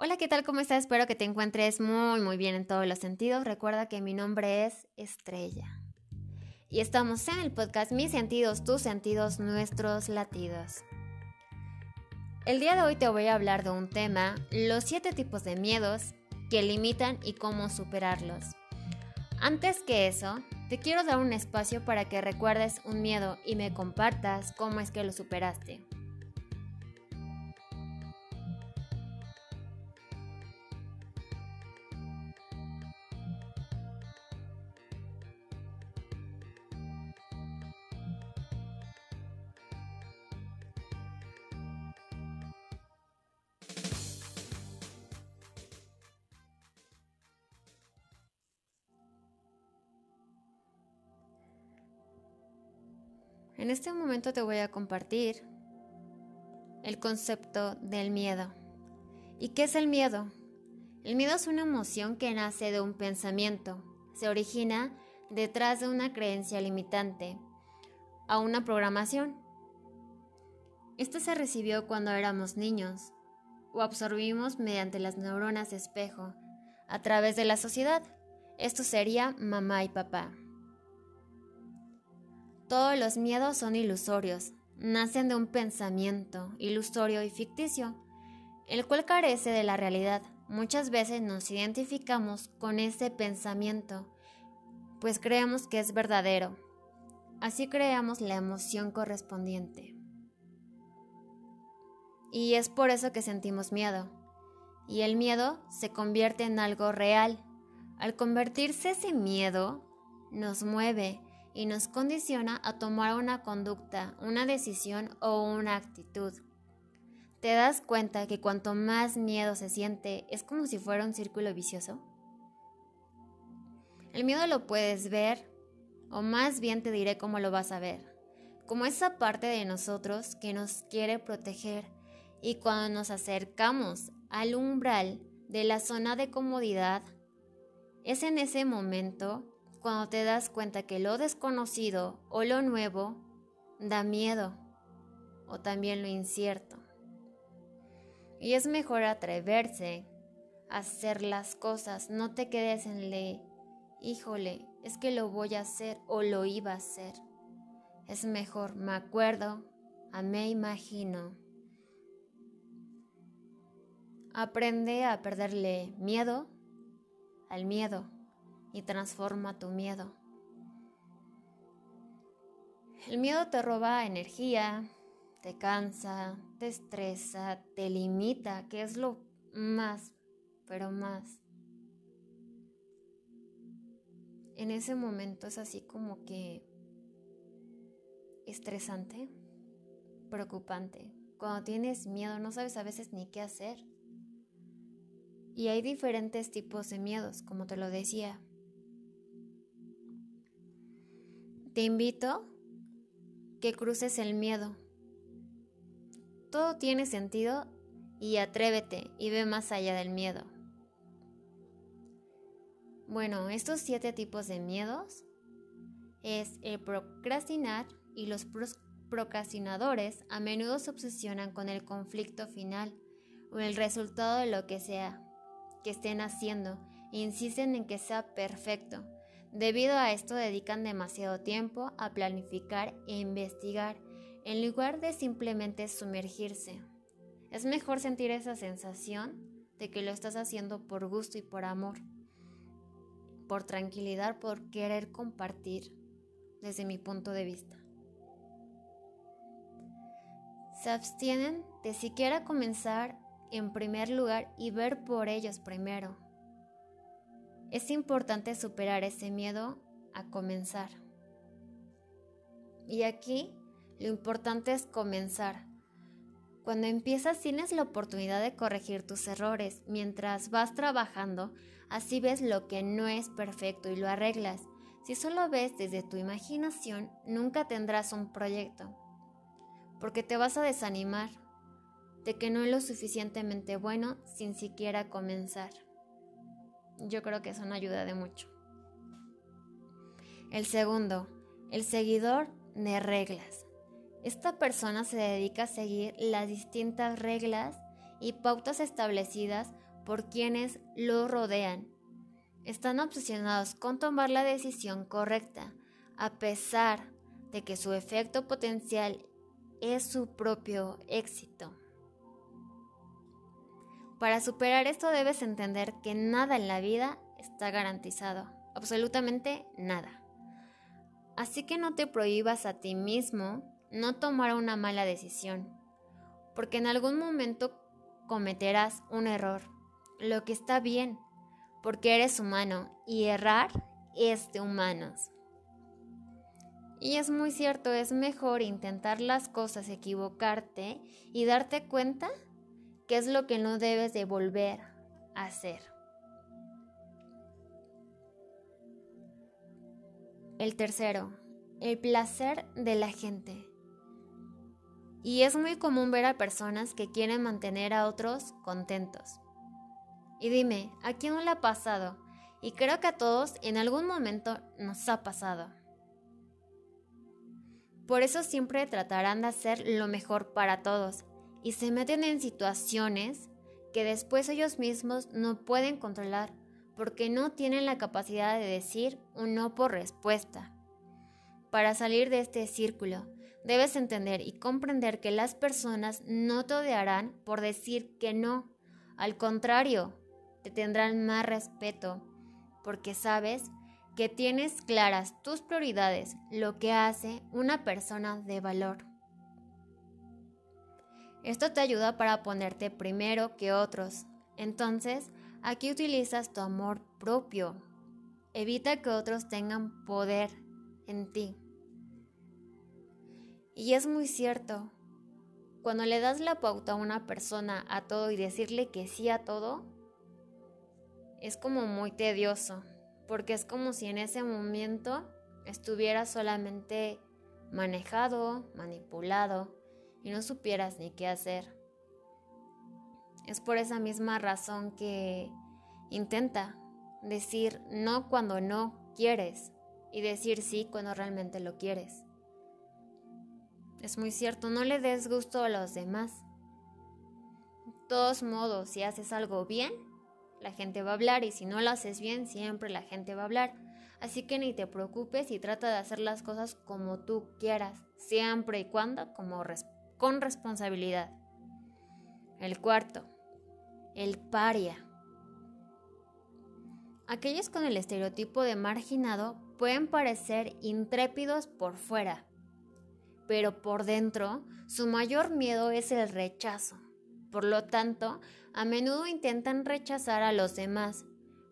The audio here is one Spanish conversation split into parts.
Hola, ¿qué tal? ¿Cómo estás? Espero que te encuentres muy, muy bien en todos los sentidos. Recuerda que mi nombre es Estrella. Y estamos en el podcast Mis sentidos, tus sentidos, nuestros latidos. El día de hoy te voy a hablar de un tema, los siete tipos de miedos que limitan y cómo superarlos. Antes que eso, te quiero dar un espacio para que recuerdes un miedo y me compartas cómo es que lo superaste. En este momento te voy a compartir el concepto del miedo. ¿Y qué es el miedo? El miedo es una emoción que nace de un pensamiento, se origina detrás de una creencia limitante, a una programación. Esto se recibió cuando éramos niños o absorbimos mediante las neuronas de espejo a través de la sociedad. Esto sería mamá y papá. Todos los miedos son ilusorios, nacen de un pensamiento ilusorio y ficticio, el cual carece de la realidad. Muchas veces nos identificamos con ese pensamiento, pues creemos que es verdadero. Así creamos la emoción correspondiente. Y es por eso que sentimos miedo. Y el miedo se convierte en algo real. Al convertirse ese miedo, nos mueve y nos condiciona a tomar una conducta, una decisión o una actitud. ¿Te das cuenta que cuanto más miedo se siente es como si fuera un círculo vicioso? El miedo lo puedes ver, o más bien te diré cómo lo vas a ver, como esa parte de nosotros que nos quiere proteger y cuando nos acercamos al umbral de la zona de comodidad, es en ese momento cuando te das cuenta que lo desconocido o lo nuevo da miedo o también lo incierto. Y es mejor atreverse a hacer las cosas, no te quedes en le, híjole, es que lo voy a hacer o lo iba a hacer. Es mejor, me acuerdo, a me imagino. Aprende a perderle miedo al miedo y transforma tu miedo. El miedo te roba energía, te cansa, te estresa, te limita, que es lo más, pero más. En ese momento es así como que estresante, preocupante. Cuando tienes miedo no sabes a veces ni qué hacer. Y hay diferentes tipos de miedos, como te lo decía. Te invito que cruces el miedo. Todo tiene sentido y atrévete y ve más allá del miedo. Bueno, estos siete tipos de miedos es el procrastinar y los procrastinadores a menudo se obsesionan con el conflicto final o el resultado de lo que sea que estén haciendo e insisten en que sea perfecto Debido a esto dedican demasiado tiempo a planificar e investigar en lugar de simplemente sumergirse. Es mejor sentir esa sensación de que lo estás haciendo por gusto y por amor, por tranquilidad, por querer compartir desde mi punto de vista. Se abstienen de siquiera comenzar en primer lugar y ver por ellos primero es importante superar ese miedo a comenzar. Y aquí lo importante es comenzar. Cuando empiezas tienes la oportunidad de corregir tus errores mientras vas trabajando, así ves lo que no es perfecto y lo arreglas. Si solo ves desde tu imaginación, nunca tendrás un proyecto, porque te vas a desanimar de que no es lo suficientemente bueno sin siquiera comenzar yo creo que eso no ayuda de mucho. El segundo, el seguidor de reglas. Esta persona se dedica a seguir las distintas reglas y pautas establecidas por quienes lo rodean. Están obsesionados con tomar la decisión correcta, a pesar de que su efecto potencial es su propio éxito. Para superar esto debes entender que nada en la vida está garantizado, absolutamente nada. Así que no te prohíbas a ti mismo no tomar una mala decisión, porque en algún momento cometerás un error, lo que está bien, porque eres humano y errar es de humanos. Y es muy cierto, es mejor intentar las cosas, equivocarte y darte cuenta que es lo que no debes de volver a hacer. El tercero, el placer de la gente. Y es muy común ver a personas que quieren mantener a otros contentos. Y dime, ¿a quién le ha pasado? Y creo que a todos en algún momento nos ha pasado. Por eso siempre tratarán de hacer lo mejor para todos y se meten en situaciones que después ellos mismos no pueden controlar porque no tienen la capacidad de decir un no por respuesta. Para salir de este círculo, debes entender y comprender que las personas no te odiarán por decir que no. Al contrario, te tendrán más respeto porque sabes que tienes claras tus prioridades, lo que hace una persona de valor. Esto te ayuda para ponerte primero que otros. Entonces, aquí utilizas tu amor propio. Evita que otros tengan poder en ti. Y es muy cierto, cuando le das la pauta a una persona a todo y decirle que sí a todo, es como muy tedioso porque es como si en ese momento estuvieras solamente manejado, manipulado y no supieras ni qué hacer. Es por esa misma razón que intenta decir no cuando no quieres y decir sí cuando realmente lo quieres. Es muy cierto, no le des gusto a los demás. De todos modos, si haces algo bien, la gente va a hablar y si no lo haces bien, siempre la gente va a hablar. Así que ni te preocupes y trata de hacer las cosas como tú quieras, siempre y cuando como con responsabilidad. El cuarto, el paria. Aquellos con el estereotipo de marginado pueden parecer intrépidos por fuera, pero por dentro su mayor miedo es el rechazo. Por lo tanto, a menudo intentan rechazar a los demás,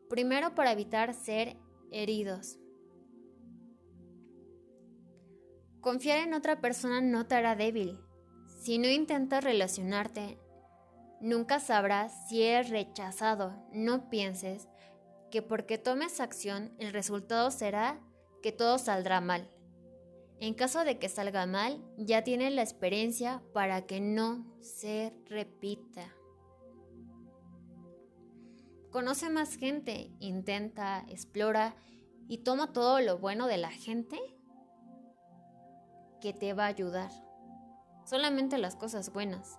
primero para evitar ser heridos. Confiar en otra persona no te débil. Si no intentas relacionarte, nunca sabrás si eres rechazado. No pienses que porque tomes acción el resultado será que todo saldrá mal. En caso de que salga mal, ya tienes la experiencia para que no se repita. Conoce más gente, intenta, explora y toma todo lo bueno de la gente que te va a ayudar. Solamente las cosas buenas.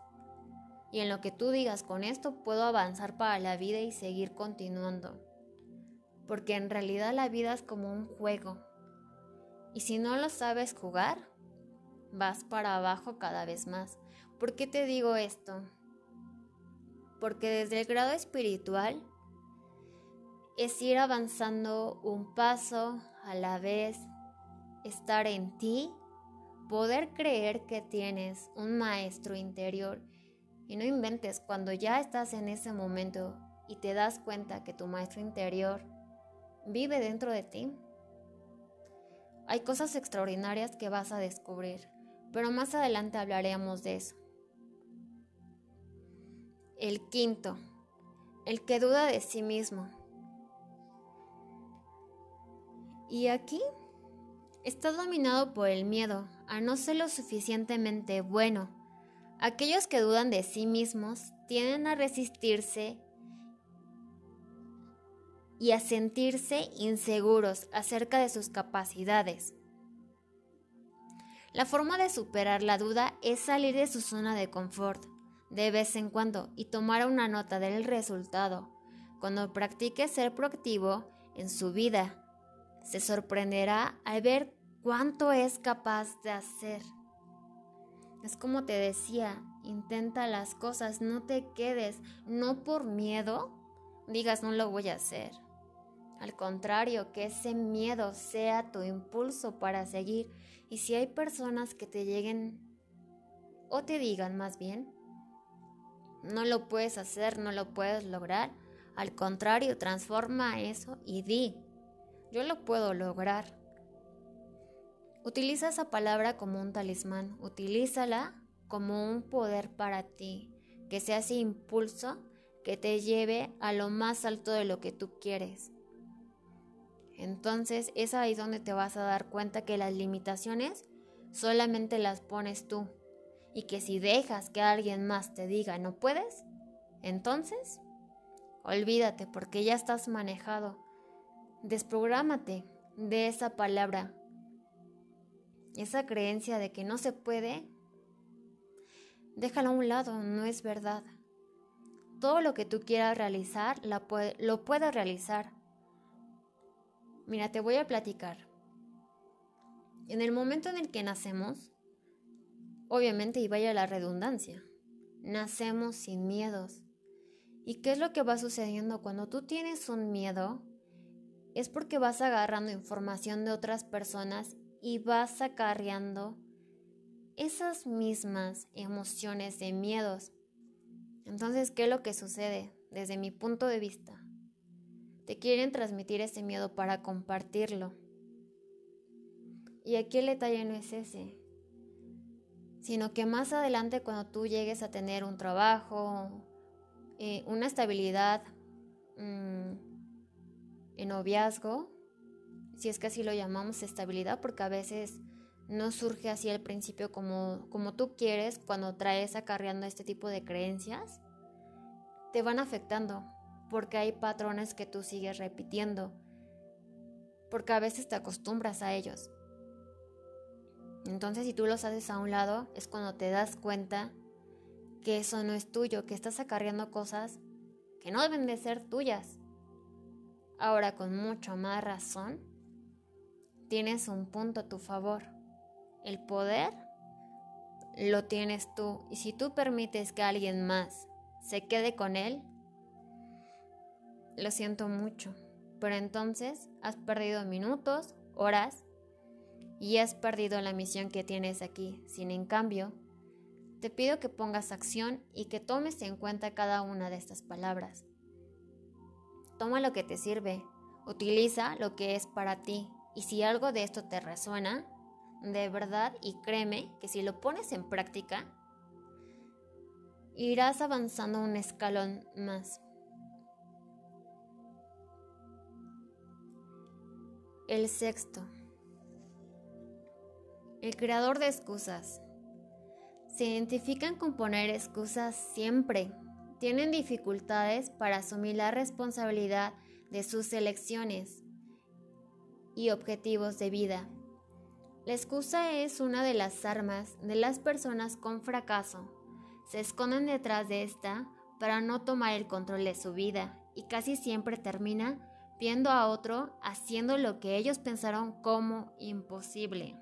Y en lo que tú digas con esto puedo avanzar para la vida y seguir continuando. Porque en realidad la vida es como un juego y si no lo sabes jugar, vas para abajo cada vez más. ¿Por qué te digo esto? Porque desde el grado espiritual es ir avanzando un paso a la vez, estar en ti, poder creer que tienes un maestro interior y no inventes cuando ya estás en ese momento y te das cuenta que tu maestro interior vive dentro de ti hay cosas extraordinarias que vas a descubrir, pero más adelante hablaremos de eso. El quinto, el que duda de sí mismo. Y aquí está dominado por el miedo a no ser lo suficientemente bueno. Aquellos que dudan de sí mismos tienden a resistirse y a sentirse inseguros acerca de sus capacidades. La forma de superar la duda es salir de su zona de confort, de vez en cuando y tomar una nota del resultado. Cuando practique ser proactivo en su vida, se sorprenderá al ver cuánto es capaz de hacer. Es como te decía, intenta las cosas, no te quedes, no por miedo, digas no lo voy a hacer. Al contrario, que ese miedo sea tu impulso para seguir. Y si hay personas que te lleguen o te digan más bien, no lo puedes hacer, no lo puedes lograr, al contrario, transforma eso y di, yo lo puedo lograr. Utiliza esa palabra como un talismán, utilízala como un poder para ti, que sea ese impulso que te lleve a lo más alto de lo que tú quieres. Entonces es ahí donde te vas a dar cuenta que las limitaciones solamente las pones tú y que si dejas que alguien más te diga no puedes, entonces olvídate porque ya estás manejado. Desprográmate de esa palabra esa creencia de que no se puede, déjalo a un lado, no es verdad. Todo lo que tú quieras realizar, lo puedes realizar. Mira, te voy a platicar. En el momento en el que nacemos, obviamente, y vaya la redundancia, nacemos sin miedos. ¿Y qué es lo que va sucediendo cuando tú tienes un miedo? Es porque vas agarrando información de otras personas y vas acarreando esas mismas emociones de miedos. Entonces, ¿qué es lo que sucede desde mi punto de vista? Te quieren transmitir ese miedo para compartirlo. Y aquí el detalle no es ese, sino que más adelante cuando tú llegues a tener un trabajo, eh, una estabilidad mm, en noviazgo, si es que así lo llamamos estabilidad, porque a veces no surge así al principio como, como tú quieres cuando traes acarreando este tipo de creencias, te van afectando, porque hay patrones que tú sigues repitiendo, porque a veces te acostumbras a ellos. Entonces si tú los haces a un lado, es cuando te das cuenta que eso no es tuyo, que estás acarreando cosas que no deben de ser tuyas. Ahora con mucho más razón, tienes un punto a tu favor. El poder lo tienes tú y si tú permites que alguien más se quede con él, lo siento mucho, pero entonces has perdido minutos, horas y has perdido la misión que tienes aquí. Sin en cambio, te pido que pongas acción y que tomes en cuenta cada una de estas palabras. Toma lo que te sirve, utiliza lo que es para ti y si algo de esto te resuena, de verdad, y créeme que si lo pones en práctica, irás avanzando un escalón más. El sexto. El creador de excusas. Se identifican con poner excusas siempre. Tienen dificultades para asumir la responsabilidad de sus elecciones y objetivos de vida. La excusa es una de las armas de las personas con fracaso. Se esconden detrás de esta para no tomar el control de su vida y casi siempre termina viendo a otro haciendo lo que ellos pensaron como imposible.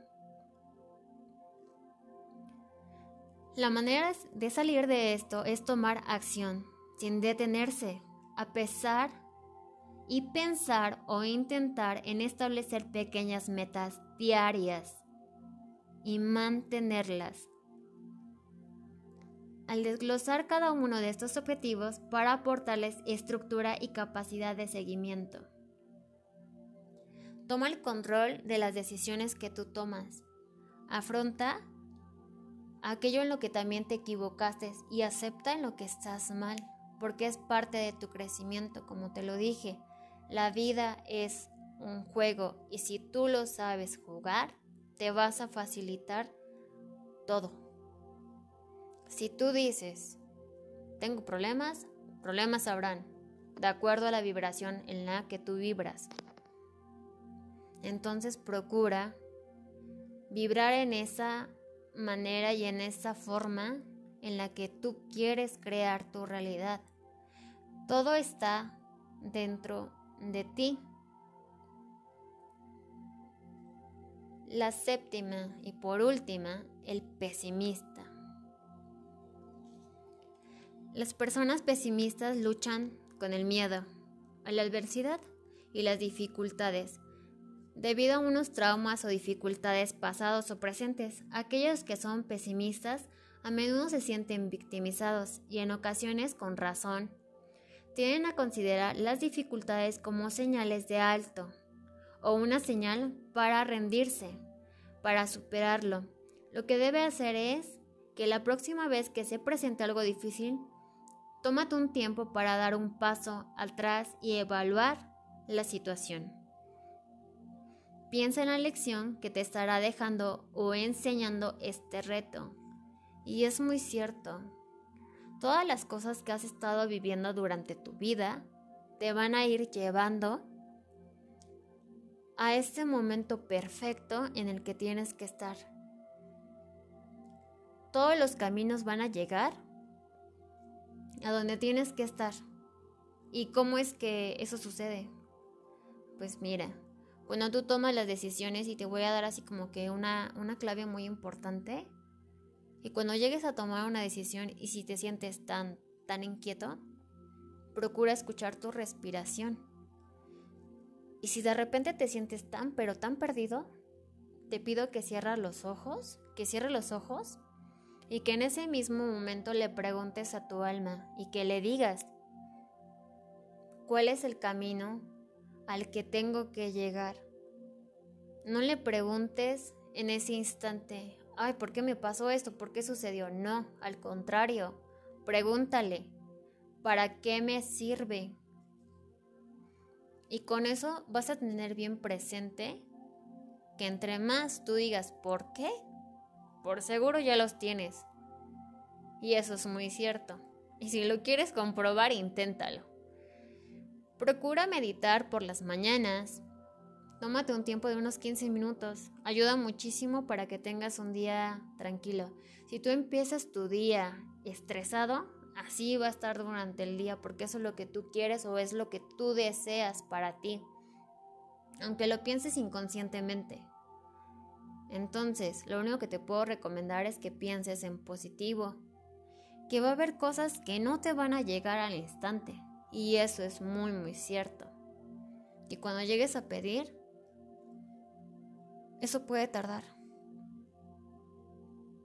La manera de salir de esto es tomar acción, sin detenerse, a pesar y pensar o intentar en establecer pequeñas metas diarias y mantenerlas. Al desglosar cada uno de estos objetivos para aportarles estructura y capacidad de seguimiento. Toma el control de las decisiones que tú tomas. Afronta aquello en lo que también te equivocaste y acepta en lo que estás mal, porque es parte de tu crecimiento, como te lo dije. La vida es un juego y si tú lo sabes jugar, te vas a facilitar todo. Si tú dices, tengo problemas, problemas habrán, de acuerdo a la vibración en la que tú vibras. Entonces procura vibrar en esa manera y en esa forma en la que tú quieres crear tu realidad. Todo está dentro de ti. La séptima y por última, el pesimista. Las personas pesimistas luchan con el miedo, a la adversidad y las dificultades debido a unos traumas o dificultades pasados o presentes. Aquellos que son pesimistas a menudo se sienten victimizados y en ocasiones con razón. Tienen a considerar las dificultades como señales de alto o una señal para rendirse, para superarlo. Lo que debe hacer es que la próxima vez que se presente algo difícil, tómate un tiempo para dar un paso atrás y evaluar la situación. Piensa en la lección que te estará dejando o enseñando este reto. Y es muy cierto. Todas las cosas que has estado viviendo durante tu vida te van a ir llevando a este momento perfecto en el que tienes que estar. Todos los caminos van a llegar a donde tienes que estar. ¿Y cómo es que eso sucede? Pues mira, cuando tú tomas las decisiones y te voy a dar así como que una, una clave muy importante. Y cuando llegues a tomar una decisión y si te sientes tan, tan inquieto, procura escuchar tu respiración. Y si de repente te sientes tan, pero tan perdido, te pido que cierres los ojos, que cierres los ojos y que en ese mismo momento le preguntes a tu alma y que le digas cuál es el camino al que tengo que llegar. No le preguntes en ese instante, ay, ¿por qué me pasó esto? ¿Por qué sucedió? No, al contrario, pregúntale, ¿para qué me sirve? Y con eso vas a tener bien presente que entre más tú digas ¿por qué? Por seguro ya los tienes. Y eso es muy cierto. Y si lo quieres comprobar, inténtalo. Procura meditar por las mañanas. Tómate un tiempo de unos 15 minutos. Ayuda muchísimo para que tengas un día tranquilo. Si tú empiezas tu día estresado, así va a estar durante el día porque eso es lo que tú quieres o es lo que tú deseas para ti. Aunque lo pienses inconscientemente. Entonces, lo único que te puedo recomendar es que pienses en positivo. Que va a haber cosas que no te van a llegar al instante y eso es muy, muy cierto. Y cuando llegues a pedir, eso puede tardar.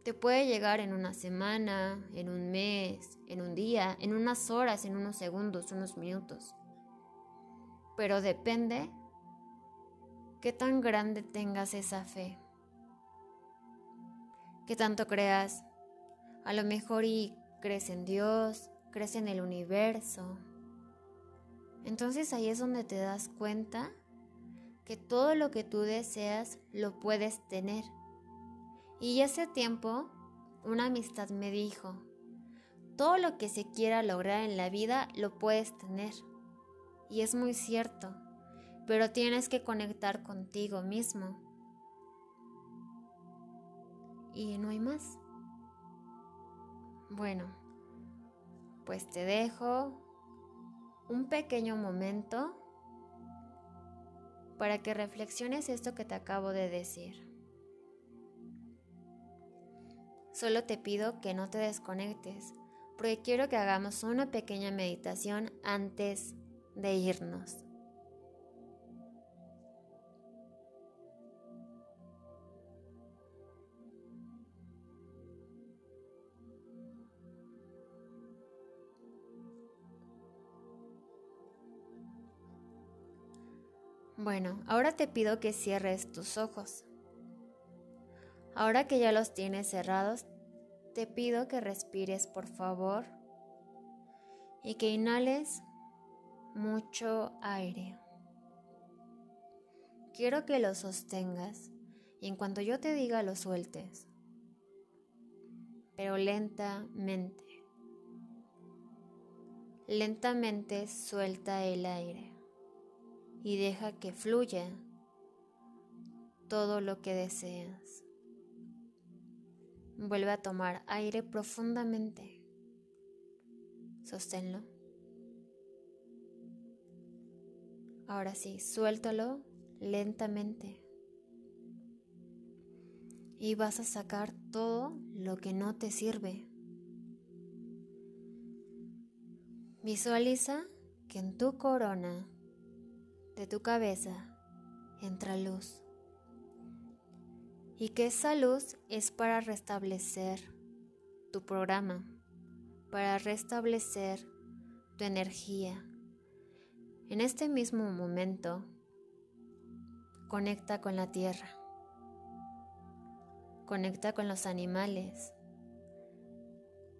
Te puede llegar en una semana, en un mes, en un día, en unas horas, en unos segundos, unos minutos. Pero depende qué tan grande tengas esa fe. Qué tanto creas. A lo mejor y crees en Dios, crees en el universo, entonces ahí es donde te das cuenta que todo lo que tú deseas lo puedes tener. Y hace tiempo una amistad me dijo, todo lo que se quiera lograr en la vida lo puedes tener. Y es muy cierto, pero tienes que conectar contigo mismo. Y no hay más. Bueno, pues te dejo un pequeño momento para que reflexiones esto que te acabo de decir. Solo te pido que no te desconectes, porque quiero que hagamos una pequeña meditación antes de irnos. Bueno, ahora te pido que cierres tus ojos. Ahora que ya los tienes cerrados, te pido que respires por favor y que inhales mucho aire. Quiero que lo sostengas y en cuanto yo te diga lo sueltes, pero lentamente. Lentamente suelta el aire y deja que fluya todo lo que deseas. Vuelve a tomar aire profundamente. Sosténlo. Ahora sí, suéltalo lentamente. Y vas a sacar todo lo que no te sirve. Visualiza que en tu corona de tu cabeza entra luz y que esa luz es para restablecer tu programa, para restablecer tu energía. En este mismo momento, conecta con la tierra, conecta con los animales,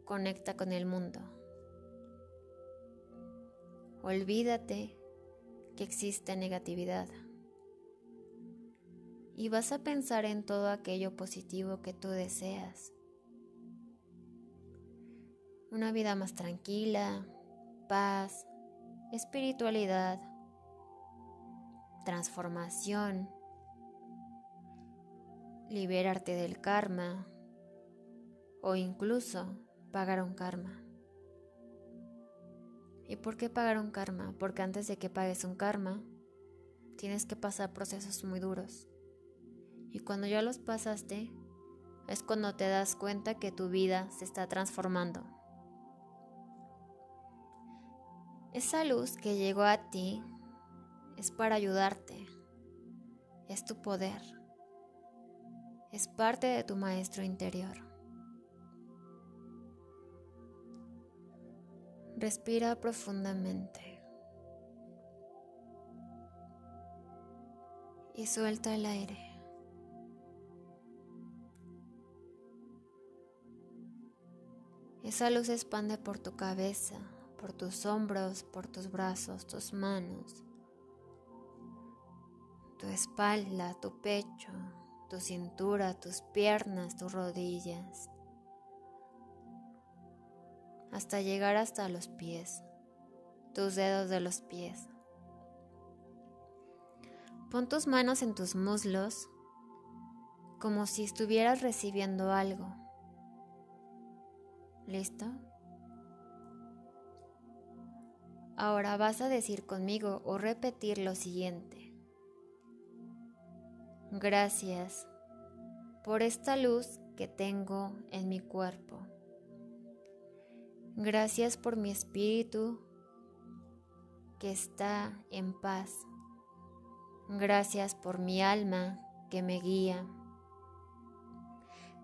conecta con el mundo. Olvídate que existe negatividad y vas a pensar en todo aquello positivo que tú deseas. Una vida más tranquila, paz, espiritualidad, transformación, liberarte del karma o incluso pagar un karma. ¿Y por qué pagar un karma? Porque antes de que pagues un karma, tienes que pasar procesos muy duros. Y cuando ya los pasaste, es cuando te das cuenta que tu vida se está transformando. Esa luz que llegó a ti es para ayudarte. Es tu poder. Es parte de tu maestro interior. Respira profundamente. Y suelta el aire. Esa luz expande por tu cabeza, por tus hombros, por tus brazos, tus manos, tu espalda, tu pecho, tu cintura, tus piernas, tus rodillas, hasta llegar hasta los pies, tus dedos de los pies. Pon tus manos en tus muslos como si estuvieras recibiendo algo. ¿Listo? Ahora vas a decir conmigo o repetir lo siguiente. Gracias por esta luz que tengo en mi cuerpo. Gracias por mi espíritu que está en paz. Gracias por mi alma que me guía.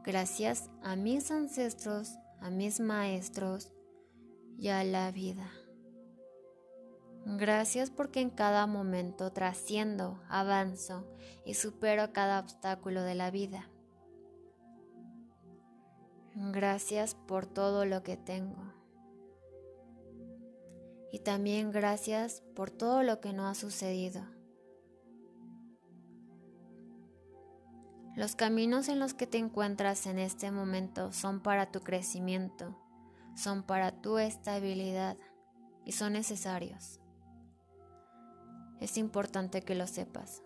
Gracias a mis ancestros a mis maestros y a la vida. Gracias porque en cada momento trasciendo, avanzo y supero cada obstáculo de la vida. Gracias por todo lo que tengo. Y también gracias por todo lo que no ha sucedido. Los caminos en los que te encuentras en este momento son para tu crecimiento, son para tu estabilidad y son necesarios. Es importante que lo sepas.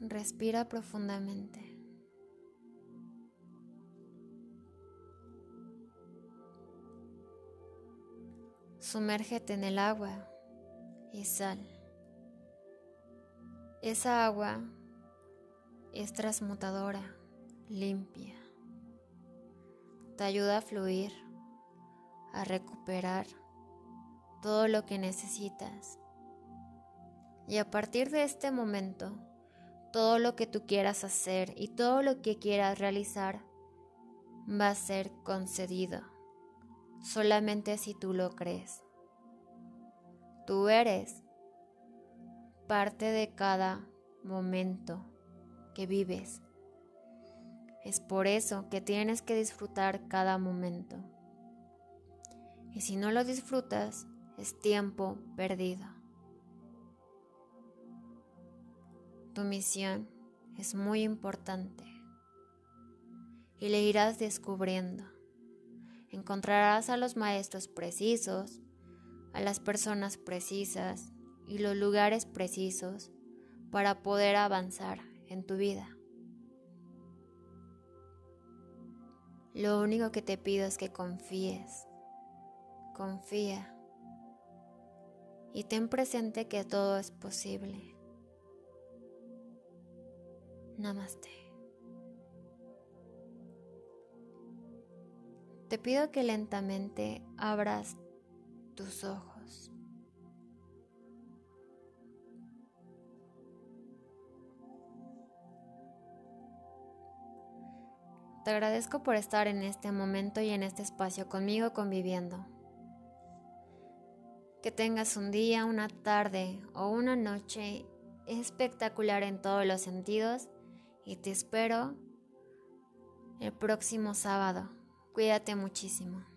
Respira profundamente. Sumérgete en el agua y sal. Esa agua es transmutadora, limpia. Te ayuda a fluir, a recuperar todo lo que necesitas. Y a partir de este momento, todo lo que tú quieras hacer y todo lo que quieras realizar va a ser concedido, solamente si tú lo crees. Tú eres parte de cada momento que vives. Es por eso que tienes que disfrutar cada momento. Y si no lo disfrutas, es tiempo perdido. Tu misión es muy importante y le irás descubriendo. Encontrarás a los maestros precisos a las personas precisas y los lugares precisos para poder avanzar en tu vida. Lo único que te pido es que confíes, confía y ten presente que todo es posible. Namaste. Te pido que lentamente abras tus ojos. Te agradezco por estar en este momento y en este espacio conmigo conviviendo. Que tengas un día, una tarde o una noche espectacular en todos los sentidos y te espero el próximo sábado. Cuídate muchísimo.